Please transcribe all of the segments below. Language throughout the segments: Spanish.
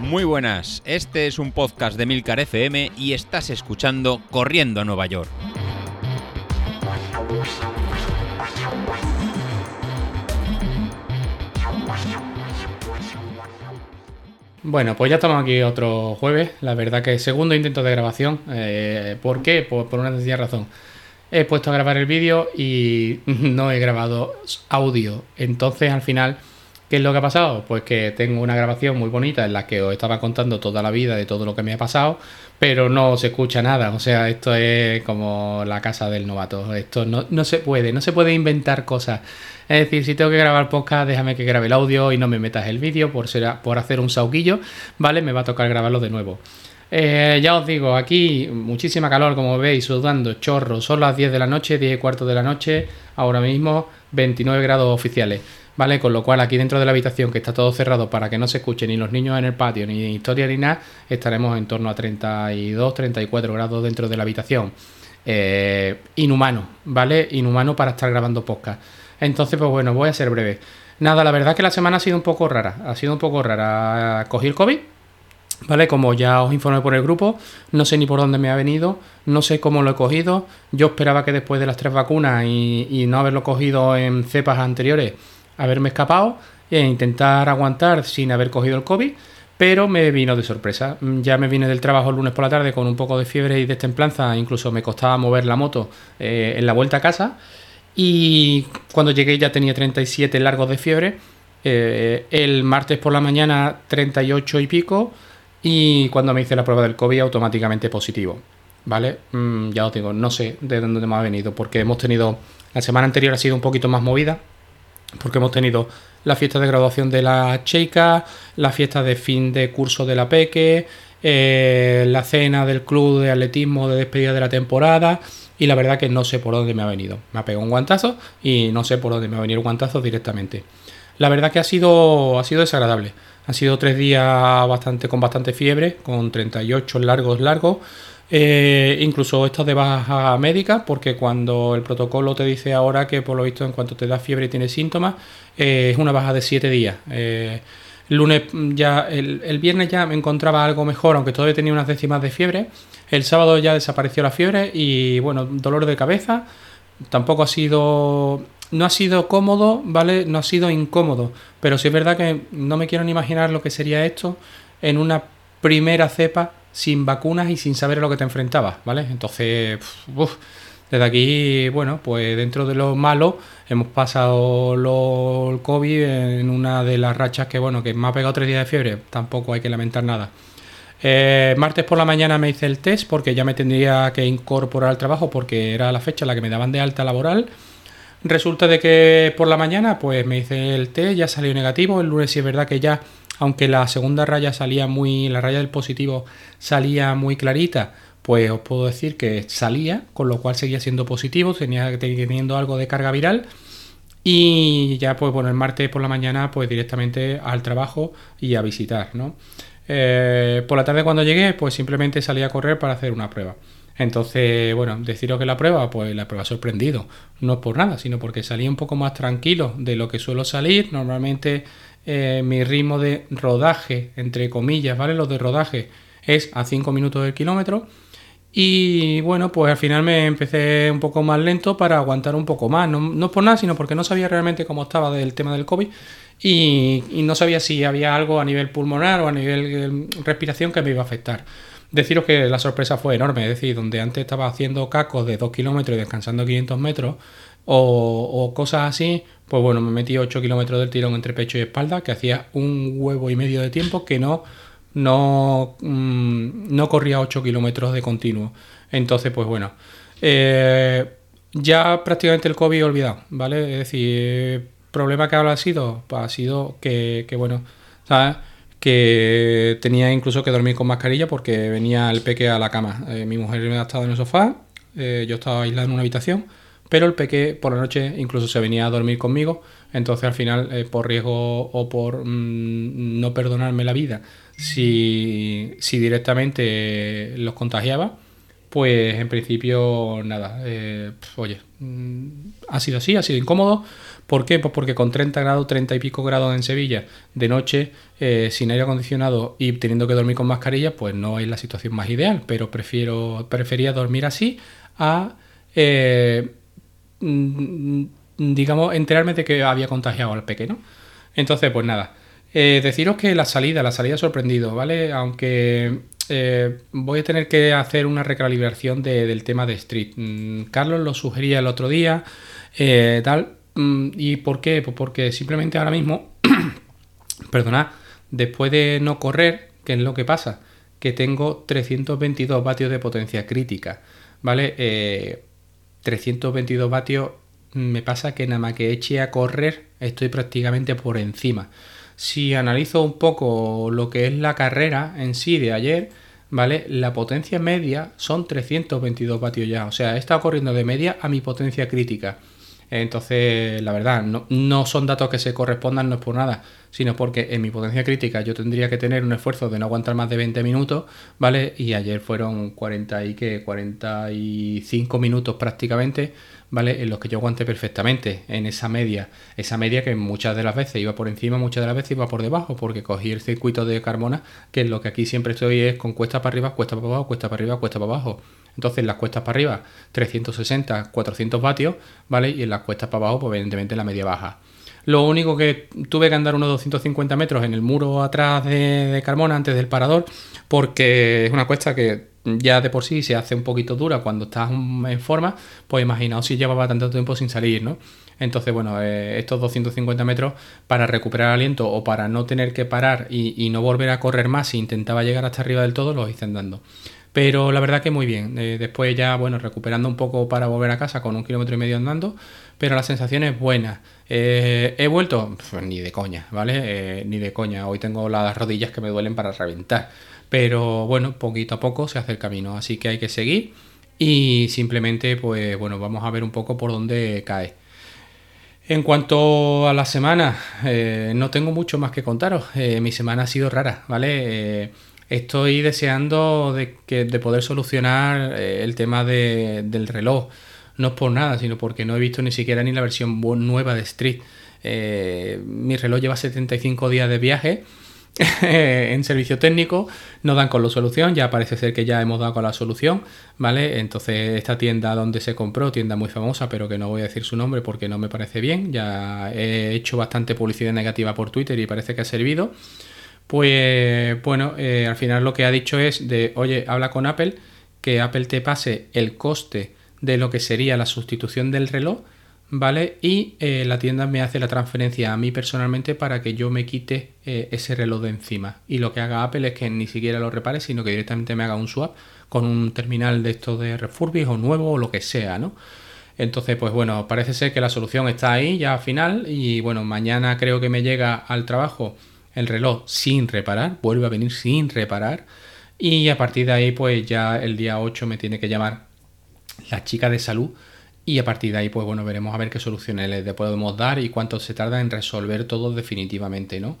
Muy buenas, este es un podcast de Milcar FM y estás escuchando Corriendo a Nueva York. Bueno, pues ya estamos aquí otro jueves. La verdad que segundo intento de grabación. Eh, ¿Por qué? Pues por una sencilla razón. He puesto a grabar el vídeo y no he grabado audio. Entonces al final, ¿qué es lo que ha pasado? Pues que tengo una grabación muy bonita en la que os estaba contando toda la vida de todo lo que me ha pasado, pero no se escucha nada. O sea, esto es como la casa del novato. Esto no, no se puede, no se puede inventar cosas. Es decir, si tengo que grabar podcast, déjame que grabe el audio y no me metas el vídeo por, ser, por hacer un sauquillo, ¿vale? Me va a tocar grabarlo de nuevo. Eh, ya os digo, aquí muchísima calor, como veis, sudando, chorro. Son las 10 de la noche, 10 y cuarto de la noche, ahora mismo 29 grados oficiales. ¿Vale? Con lo cual aquí dentro de la habitación, que está todo cerrado para que no se escuchen ni los niños en el patio, ni historia ni nada, estaremos en torno a 32, 34 grados dentro de la habitación. Eh, inhumano, ¿vale? Inhumano para estar grabando podcast. Entonces, pues bueno, voy a ser breve. Nada, la verdad que la semana ha sido un poco rara. Ha sido un poco rara. Cogí el COVID, ¿vale? Como ya os informé por el grupo, no sé ni por dónde me ha venido, no sé cómo lo he cogido. Yo esperaba que después de las tres vacunas y, no haberlo cogido en cepas anteriores, haberme escapado e intentar aguantar sin haber cogido el COVID. Pero me vino de sorpresa. Ya me vine del trabajo el lunes por la tarde con un poco de fiebre y destemplanza. Incluso me costaba mover la moto eh, en la vuelta a casa. Y cuando llegué ya tenía 37 largos de fiebre. Eh, el martes por la mañana 38 y pico. Y cuando me hice la prueba del COVID automáticamente positivo. ¿Vale? Mm, ya os digo, no sé de dónde me ha venido. Porque hemos tenido... La semana anterior ha sido un poquito más movida. Porque hemos tenido la fiesta de graduación de la Cheika, la fiesta de fin de curso de la Peque, eh, la cena del club de atletismo de despedida de la temporada y la verdad que no sé por dónde me ha venido. Me ha pegado un guantazo y no sé por dónde me ha venido el guantazo directamente. La verdad que ha sido, ha sido desagradable. Han sido tres días bastante, con bastante fiebre, con 38 largos, largos. Eh, incluso estos de baja médica, porque cuando el protocolo te dice ahora que por lo visto en cuanto te da fiebre y tienes síntomas, eh, es una baja de 7 días. Eh, el lunes ya, el, viernes ya me encontraba algo mejor, aunque todavía tenía unas décimas de fiebre. El sábado ya desapareció la fiebre y bueno, dolor de cabeza. Tampoco ha sido. No ha sido cómodo, ¿vale? No ha sido incómodo. Pero sí es verdad que no me quiero ni imaginar lo que sería esto en una primera cepa sin vacunas y sin saber a lo que te enfrentabas, ¿vale? Entonces, desde aquí, bueno, pues dentro de lo malo, hemos pasado el COVID en una de las rachas que, bueno, que me ha pegado tres días de fiebre, tampoco hay que lamentar nada. Eh, martes por la mañana me hice el test porque ya me tendría que incorporar al trabajo porque era la fecha en la que me daban de alta laboral. Resulta de que por la mañana pues me hice el test, ya salió negativo. El lunes sí es verdad que ya, aunque la segunda raya salía muy, la raya del positivo salía muy clarita, pues os puedo decir que salía, con lo cual seguía siendo positivo, tenía teniendo algo de carga viral. Y ya, pues bueno, el martes por la mañana, pues directamente al trabajo y a visitar, ¿no? Eh, por la tarde cuando llegué, pues simplemente salí a correr para hacer una prueba. Entonces, bueno, deciros que la prueba, pues la prueba sorprendido. No es por nada, sino porque salí un poco más tranquilo de lo que suelo salir. Normalmente eh, mi ritmo de rodaje, entre comillas, ¿vale? Los de rodaje es a 5 minutos del kilómetro. Y bueno, pues al final me empecé un poco más lento para aguantar un poco más. No, por nada, sino porque no sabía realmente cómo estaba del tema del COVID y, no sabía si había algo a nivel pulmonar o a nivel eh, respiración que me iba a afectar. Deciros que la sorpresa fue enorme, es decir, donde antes estaba haciendo cacos de 2 kilómetros y descansando 500 metros o, o cosas así, pues bueno, me metí 8 kilómetros del tirón entre pecho y espalda, que hacía un huevo y medio de tiempo que no no, mm, no corría 8 kilómetros de continuo. Entonces, pues bueno, eh, ya prácticamente el COVID olvidado, ¿vale? Es decir, problema que ahora ha sido, pues ha sido que, bueno, ¿sabes? Que tenía incluso que dormir con mascarilla porque venía el peque a la cama. Eh, mi mujer me ha estado en el sofá, eh, yo estaba aislado en una habitación, pero el peque por la noche incluso se venía a dormir conmigo. Entonces al final, por riesgo o por mm, no perdonarme la vida, si, si directamente los contagiaba, pues en principio nada, eh, oye, mm, ha sido así, ha sido incómodo, ¿Por qué? Pues porque con 30 grados, 30 y pico grados en Sevilla, de noche, eh, sin aire acondicionado y teniendo que dormir con mascarilla, pues no es la situación más ideal, pero prefiero, prefería dormir así a, eh, digamos, enterarme de que había contagiado al pequeño. Entonces, pues nada, eh, deciros que la salida, la salida sorprendido, ¿vale? Aunque voy a tener que hacer una recalibración del tema de Street. Mm, Carlos lo sugería el otro día, tal, Mm, ¿Y por qué? Pues porque simplemente ahora mismo, perdonad, después de no correr, ¿qué es lo que pasa? Que tengo 322 vatios de potencia crítica, ¿vale? 322 eh, vatios me pasa que nada más que eche a correr estoy prácticamente por encima. Si analizo un poco lo que es la carrera en sí de ayer, ¿vale? La potencia media son 322 vatios ya. O sea, he estado corriendo de media a mi potencia crítica. Entonces, la verdad, no, son datos que se correspondan, no es por nada, sino porque en mi potencia crítica yo tendría que tener un esfuerzo de no aguantar más de 20 minutos, ¿vale? Y ayer fueron 40 y que 45 minutos prácticamente, ¿vale? En los que yo aguanté perfectamente en esa media. Esa media que muchas de las veces iba por encima, muchas de las veces iba por debajo, porque cogí el circuito de Carmona, que es lo que aquí siempre estoy es con cuesta para arriba, cuesta para abajo, cuesta para arriba, cuesta para abajo. Entonces, las cuestas para arriba, 360, 400 vatios, ¿vale? Y en las cuestas para abajo, pues evidentemente la media baja. Lo único que tuve que andar unos 250 metros en el muro atrás de, Carmona, antes del parador, porque es una cuesta que ya de por sí se hace un poquito dura cuando estás en forma, pues imaginaos si llevaba tanto tiempo sin salir, ¿no? Entonces, bueno, eh, estos 250 metros para recuperar aliento o para no tener que parar y, no volver a correr más si intentaba llegar hasta arriba del todo, los hice andando. Pero la verdad que muy bien. Eh, después ya, bueno, recuperando un poco para volver a casa con un kilómetro y medio andando, pero la sensación es buena. Eh, ¿He vuelto? Pues ni de coña, ¿vale? Eh, ni de coña. Hoy tengo las rodillas que me duelen para reventar. Pero bueno, poquito a poco se hace el camino, así que hay que seguir y simplemente, pues bueno, vamos a ver un poco por dónde cae. En cuanto a la semana, no tengo mucho más que contaros. mi semana ha sido rara, ¿vale? Estoy deseando de, poder solucionar eh, el tema del reloj. No es por nada, sino porque no he visto ni siquiera ni la versión nueva de Street. Eh, mi reloj lleva 75 días de viaje en servicio técnico, no dan con la solución, ya parece ser que ya hemos dado con la solución, ¿vale? Entonces esta tienda donde se compró, tienda muy famosa, pero que no voy a decir su nombre porque no me parece bien, ya he hecho bastante publicidad negativa por Twitter y parece que ha servido. Pues bueno, eh, al final lo que ha dicho es de, oye, habla con Apple, que Apple te pase el coste de lo que sería la sustitución del reloj, ¿vale? Y eh, la tienda me hace la transferencia a mí personalmente para que yo me quite eh, ese reloj de encima. Y lo que haga Apple es que ni siquiera lo repare, sino que directamente me haga un swap con un terminal de estos de refurbish o nuevo o lo que sea, ¿no? Entonces, pues bueno, parece ser que la solución está ahí ya al final y bueno, mañana creo que me llega al trabajo el reloj sin reparar, vuelve a venir sin reparar y a partir de ahí pues ya el día 8 me tiene que llamar la chica de salud y a partir de ahí pues bueno veremos a ver qué soluciones le podemos dar y cuánto se tarda en resolver todo definitivamente, ¿no?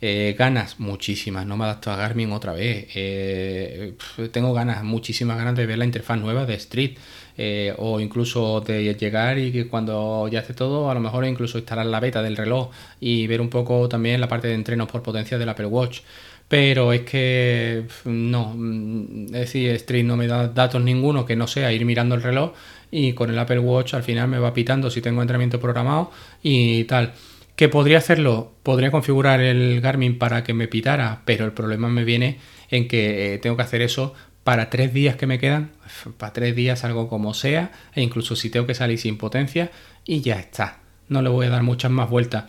Eh, ganas muchísimas, no me adapto a Garmin otra vez. Eh, tengo ganas, muchísimas ganas de ver la interfaz nueva de Street. Eh, o incluso de llegar y que cuando ya esté todo, a lo mejor incluso instalar la beta del reloj y ver un poco también la parte de entrenos por potencia del Apple Watch. Pero es que no, mm, es decir, Street no me da datos ninguno que no sea ir mirando el reloj y con el Apple Watch al final me va pitando si tengo entrenamiento programado y tal. ¿Que podría hacerlo? Podría configurar el Garmin para que me pitara, pero el problema me viene en que eh, tengo que hacer eso para tres días que me quedan. Para tres días algo como sea, e incluso si tengo que salir sin potencia, y ya está. No le voy a dar muchas más vueltas.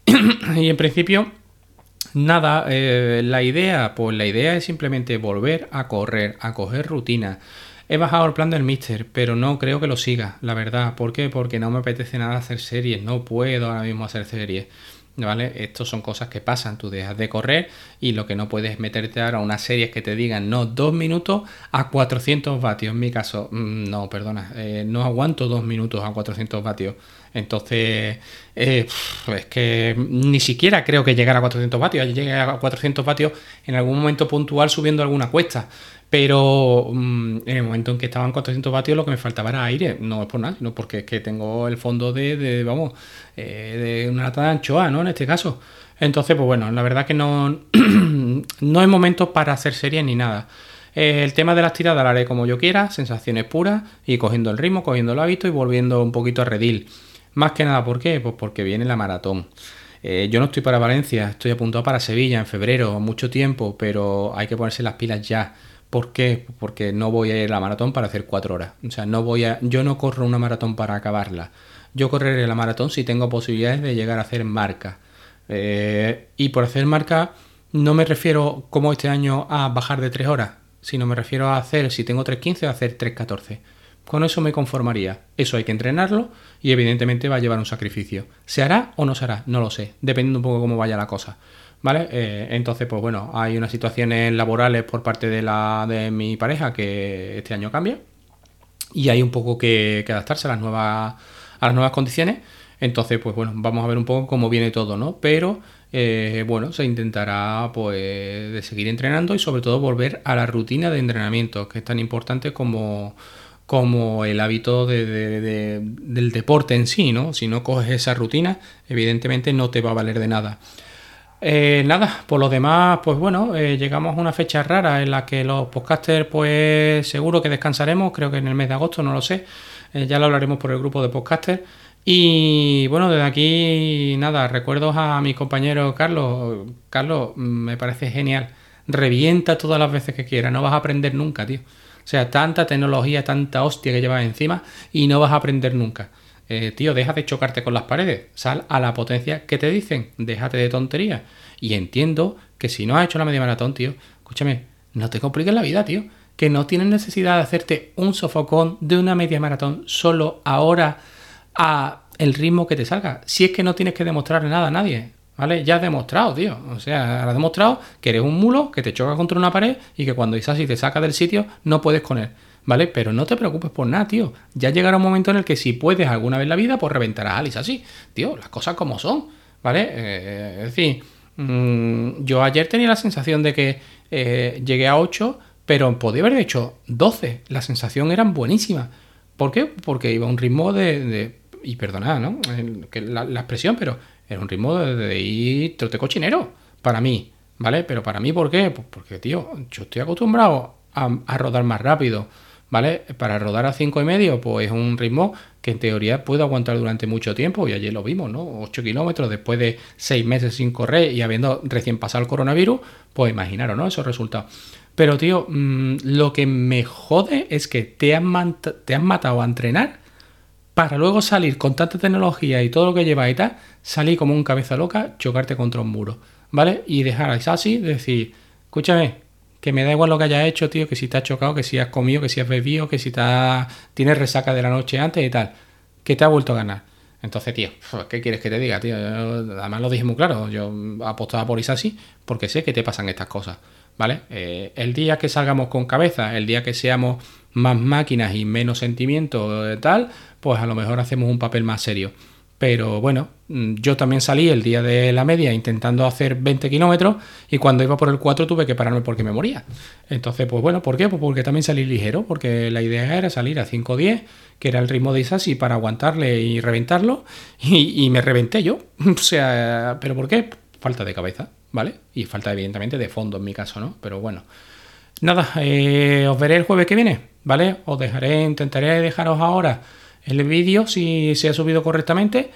y en principio, nada, eh, la idea, pues la idea es simplemente volver a correr, a coger rutina. He bajado el plan del Mister, pero no creo que lo siga, la verdad. ¿Por qué? Porque no me apetece nada hacer series, no puedo ahora mismo hacer series. ¿Vale? Estos son cosas que pasan, tú dejas de correr y lo que no puedes meterte ahora a unas series que te digan no, dos minutos a 400 vatios. En mi caso, mm, no, perdona, eh, no aguanto dos minutos a 400 vatios. Entonces, eh, es que ni siquiera creo que llegar a 400 vatios. Llegué a 400 vatios en algún momento puntual subiendo alguna cuesta Pero mm, en el momento en que estaban 400 vatios, lo que me faltaba era aire. No es por nada, sino porque es que tengo el fondo de, vamos, eh, de una lata de anchoa, ¿no? En este caso. Entonces, pues bueno, la verdad que no, no es momento para hacer series ni nada. Eh, el tema de las tiradas lo haré como yo quiera, sensaciones puras y cogiendo el ritmo, cogiendo el hábito y volviendo un poquito a redil. Más que nada, ¿por qué? Pues porque viene la maratón. Eh, yo no estoy para Valencia, estoy apuntado para Sevilla en febrero, mucho tiempo, pero hay que ponerse las pilas ya. ¿Por qué? Porque no voy a ir a la maratón para hacer cuatro horas. O sea, no voy a, yo no corro una maratón para acabarla. Yo correré la maratón si tengo posibilidades de llegar a hacer marca. Eh, y por hacer marca no me refiero como este año a bajar de 3 horas, sino me refiero a hacer, si tengo 3.15, a hacer 3.14. Con eso me conformaría. Eso hay que entrenarlo y evidentemente va a llevar un sacrificio. ¿Se hará o no se hará? No lo sé, dependiendo un poco cómo vaya la cosa. Eh, entonces, pues bueno, hay unas situaciones laborales por parte de, la, de mi pareja que este año cambia y hay un poco que, que adaptarse a las nuevas, a las nuevas condiciones entonces, pues bueno, vamos a ver un poco cómo viene todo, ¿no? Pero eh, bueno, se intentará pues de seguir entrenando y sobre todo volver a la rutina de entrenamiento, que es tan importante como, como el hábito del deporte en sí, ¿no? Si no coges esa rutina, evidentemente no te va a valer de nada. Eh, nada, por lo demás, pues bueno, eh, llegamos a una fecha rara en la que los podcasters, pues seguro que descansaremos, creo que en el mes de agosto, no lo sé, ya lo hablaremos por el grupo de podcasters. Y bueno, desde aquí, nada, recuerdos a mi compañero Carlos. Carlos, me parece genial. Revienta todas las veces que quieras, no vas a aprender nunca, tío. O sea, tanta tecnología, tanta hostia que llevas encima y no vas a aprender nunca. Eh, tío, deja de chocarte con las paredes, sal a la potencia que te dicen, déjate de tonterías. Y entiendo que si no has hecho la media maratón, tío, escúchame, no te compliques la vida, tío. Que no tienes necesidad de hacerte un sofocón de una media maratón solo ahora a el ritmo que te salga. Si es que no tienes que demostrarle nada a nadie, ¿vale? Ya has demostrado, tío. O sea, has demostrado que eres un mulo, que te choca contra una pared y que cuando Isasi te saca del sitio no puedes con él. ¿Vale? Pero no te preocupes por nada, tío. Ya llegará un momento en el que si puedes alguna vez en la vida, pues reventarás a Alice así. Tío, las cosas como son. ¿Vale? Eh, es decir, mm, yo ayer tenía la sensación de que eh, llegué a 8, pero podía haber hecho 12. La sensación era buenísima. ¿Por qué? Porque iba a un ritmo de y perdonad, ¿no? Que la, expresión, pero era un ritmo de, ir trote cochinero, para mí, ¿vale? Pero para mí, ¿por qué? Pues porque, tío, yo estoy acostumbrado a, rodar más rápido, ¿vale? Para rodar a cinco y medio, pues es un ritmo que en teoría puedo aguantar durante mucho tiempo, y ayer lo vimos, ¿no? 8 kilómetros después de seis meses sin correr y habiendo recién pasado el coronavirus, pues imaginaros, ¿no? Esos resultados. Pero, tío, mm, lo que me jode es que te han, te han matado a entrenar para luego salir con tanta tecnología y todo lo que lleva y tal, salir como un cabeza loca, chocarte contra un muro, ¿vale? Y dejar así, decir, escúchame, que me da igual lo que hayas hecho, tío, que si te has chocado, que si has comido, que si has bebido, que si te tienes resaca de la noche antes y tal, que te ha vuelto a ganar. Entonces, tío, ¿qué quieres que te diga, tío? además lo dije muy claro, yo apostaba por Isasi porque sé que te pasan estas cosas, ¿vale? Eh, el día que salgamos con cabeza, el día que seamos más máquinas y menos sentimientos y tal, pues a lo mejor hacemos un papel más serio. Pero bueno, mm, yo también salí el día de la media intentando hacer 20 kilómetros y cuando iba por el 4 tuve que pararme porque me moría. Entonces, pues bueno, ¿por qué? Pues porque también salí ligero, porque la idea era salir a 5.10, que era el ritmo de Isasi para aguantarle y reventarlo, y, me reventé yo. o sea, ¿pero por qué? Falta de cabeza, ¿vale? Y falta evidentemente de fondo en mi caso, ¿no? Pero bueno. Nada, eh, os veré el jueves que viene, ¿vale? Os dejaré, intentaré dejaros ahora el vídeo si se ha subido correctamente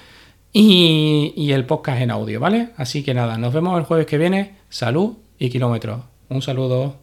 y, y el podcast en audio, ¿vale? Así que nada, nos vemos el jueves que viene. Salud y kilómetros. Un saludo.